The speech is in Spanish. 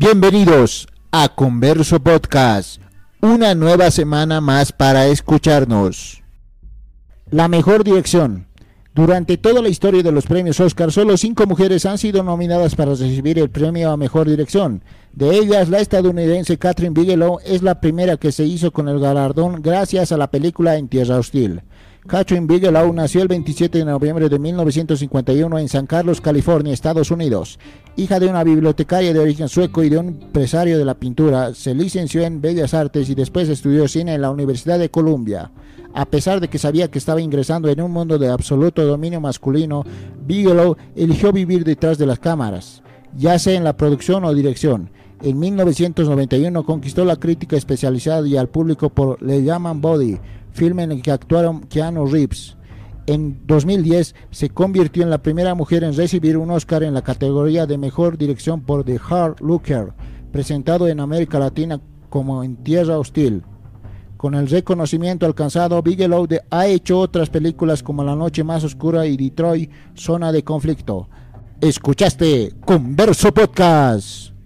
Bienvenidos a Converso Podcast, una nueva semana más para escucharnos. La mejor dirección. Durante toda la historia de los premios Oscar, solo cinco mujeres han sido nominadas para recibir el premio a mejor dirección. De ellas, la estadounidense Catherine Bigelow es la primera que se hizo con el galardón gracias a la película En Tierra Hostil. Catherine Bigelow nació el 27 de noviembre de 1951 en San Carlos, California, Estados Unidos. Hija de una bibliotecaria de origen sueco y de un empresario de la pintura, se licenció en Bellas Artes y después estudió cine en la Universidad de Columbia. A pesar de que sabía que estaba ingresando en un mundo de absoluto dominio masculino, Bigelow eligió vivir detrás de las cámaras, ya sea en la producción o dirección. En 1991 conquistó la crítica especializada y al público por Le Llaman Body, filme en el que actuaron Keanu Reeves. En 2010 se convirtió en la primera mujer en recibir un Oscar en la categoría de Mejor Dirección por The Hard Looker, presentado en América Latina como En Tierra Hostil. Con el reconocimiento alcanzado, Bigelow ha hecho otras películas como La Noche Más Oscura y Detroit, Zona de Conflicto. Escuchaste Converso Podcast.